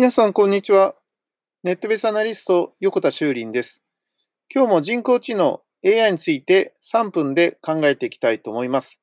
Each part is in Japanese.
皆さん、こんにちは。ネットベースアナリスト、横田修林です。今日も人工知能 AI について3分で考えていきたいと思います。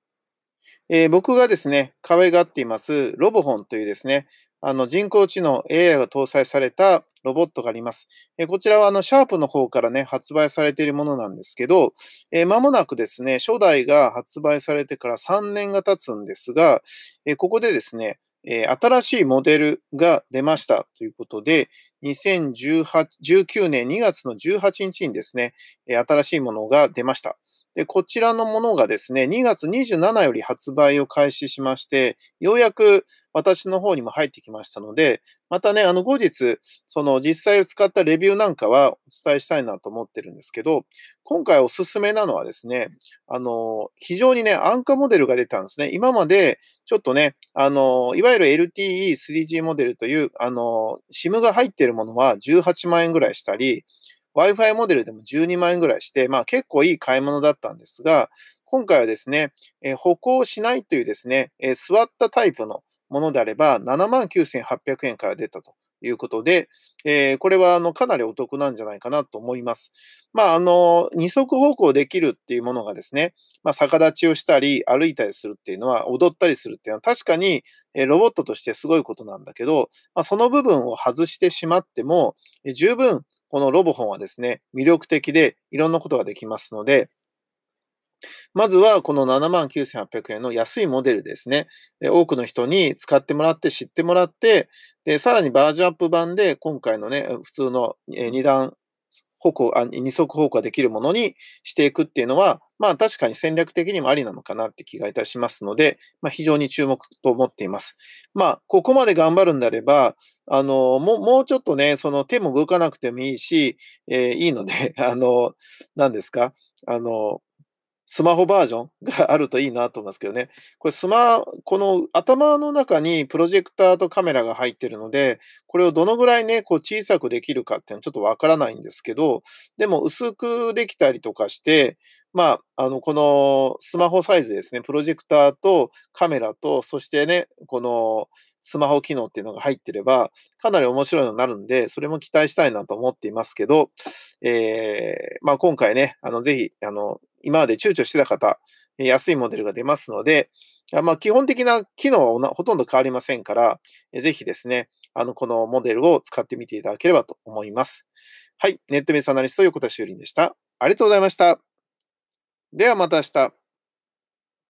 えー、僕がですね、可愛がっていますロボホンというですね、あの人工知能 AI が搭載されたロボットがあります。えー、こちらはあのシャープの方からね、発売されているものなんですけど、えー、間もなくですね、初代が発売されてから3年が経つんですが、えー、ここでですね、新しいモデルが出ましたということで、2019年2月の18日にですね、新しいものが出ました。で、こちらのものがですね、2月27より発売を開始しまして、ようやく私の方にも入ってきましたので、またね、あの後日、その実際を使ったレビューなんかはお伝えしたいなと思ってるんですけど、今回おすすめなのはですね、あの、非常にね、安価モデルが出たんですね。今まで、ちょっとね、あの、いわゆる LTE 3G モデルという、あの、SIM が入っているものは18万円ぐらいしたり、Wi-Fi モデルでも12万円ぐらいして、まあ結構いい買い物だったんですが、今回はですね、え、歩行しないというですね、え、座ったタイプのものであれば79,800円から出たと。いうことで、えー、これはあのかなりお得なんじゃないかなと思います。まあ、あの、二足歩行できるっていうものがですね、まあ、逆立ちをしたり歩いたりするっていうのは、踊ったりするっていうのは確かにえロボットとしてすごいことなんだけど、まあ、その部分を外してしまっても、え十分このロボホンはですね、魅力的でいろんなことができますので、まずはこの79,800円の安いモデルですね。多くの人に使ってもらって知ってもらって、で、さらにバージョンアップ版で今回のね、普通の2段歩行、あ二足歩行できるものにしていくっていうのは、まあ確かに戦略的にもありなのかなって気がいたしますので、まあ非常に注目と思っています。まあ、ここまで頑張るんであれば、あの、もう、もうちょっとね、その手も動かなくてもいいし、えー、いいので、あの、何ですか？あの、スマホバージョンがあるといいなと思いますけどね。これスマ、この頭の中にプロジェクターとカメラが入ってるので、これをどのぐらいね、こう小さくできるかっていうのはちょっとわからないんですけど、でも薄くできたりとかして、まあ、あの、このスマホサイズですね、プロジェクターとカメラと、そしてね、このスマホ機能っていうのが入ってれば、かなり面白いのになるんで、それも期待したいなと思っていますけど、えー、まあ今回ね、あの、ぜひ、あの、今まで躊躇してた方、安いモデルが出ますので、まあ、基本的な機能はほとんど変わりませんから、ぜひですね、あの、このモデルを使ってみていただければと思います。はい。ネットメスアナリスト横田修林でした。ありがとうございました。ではまた明日。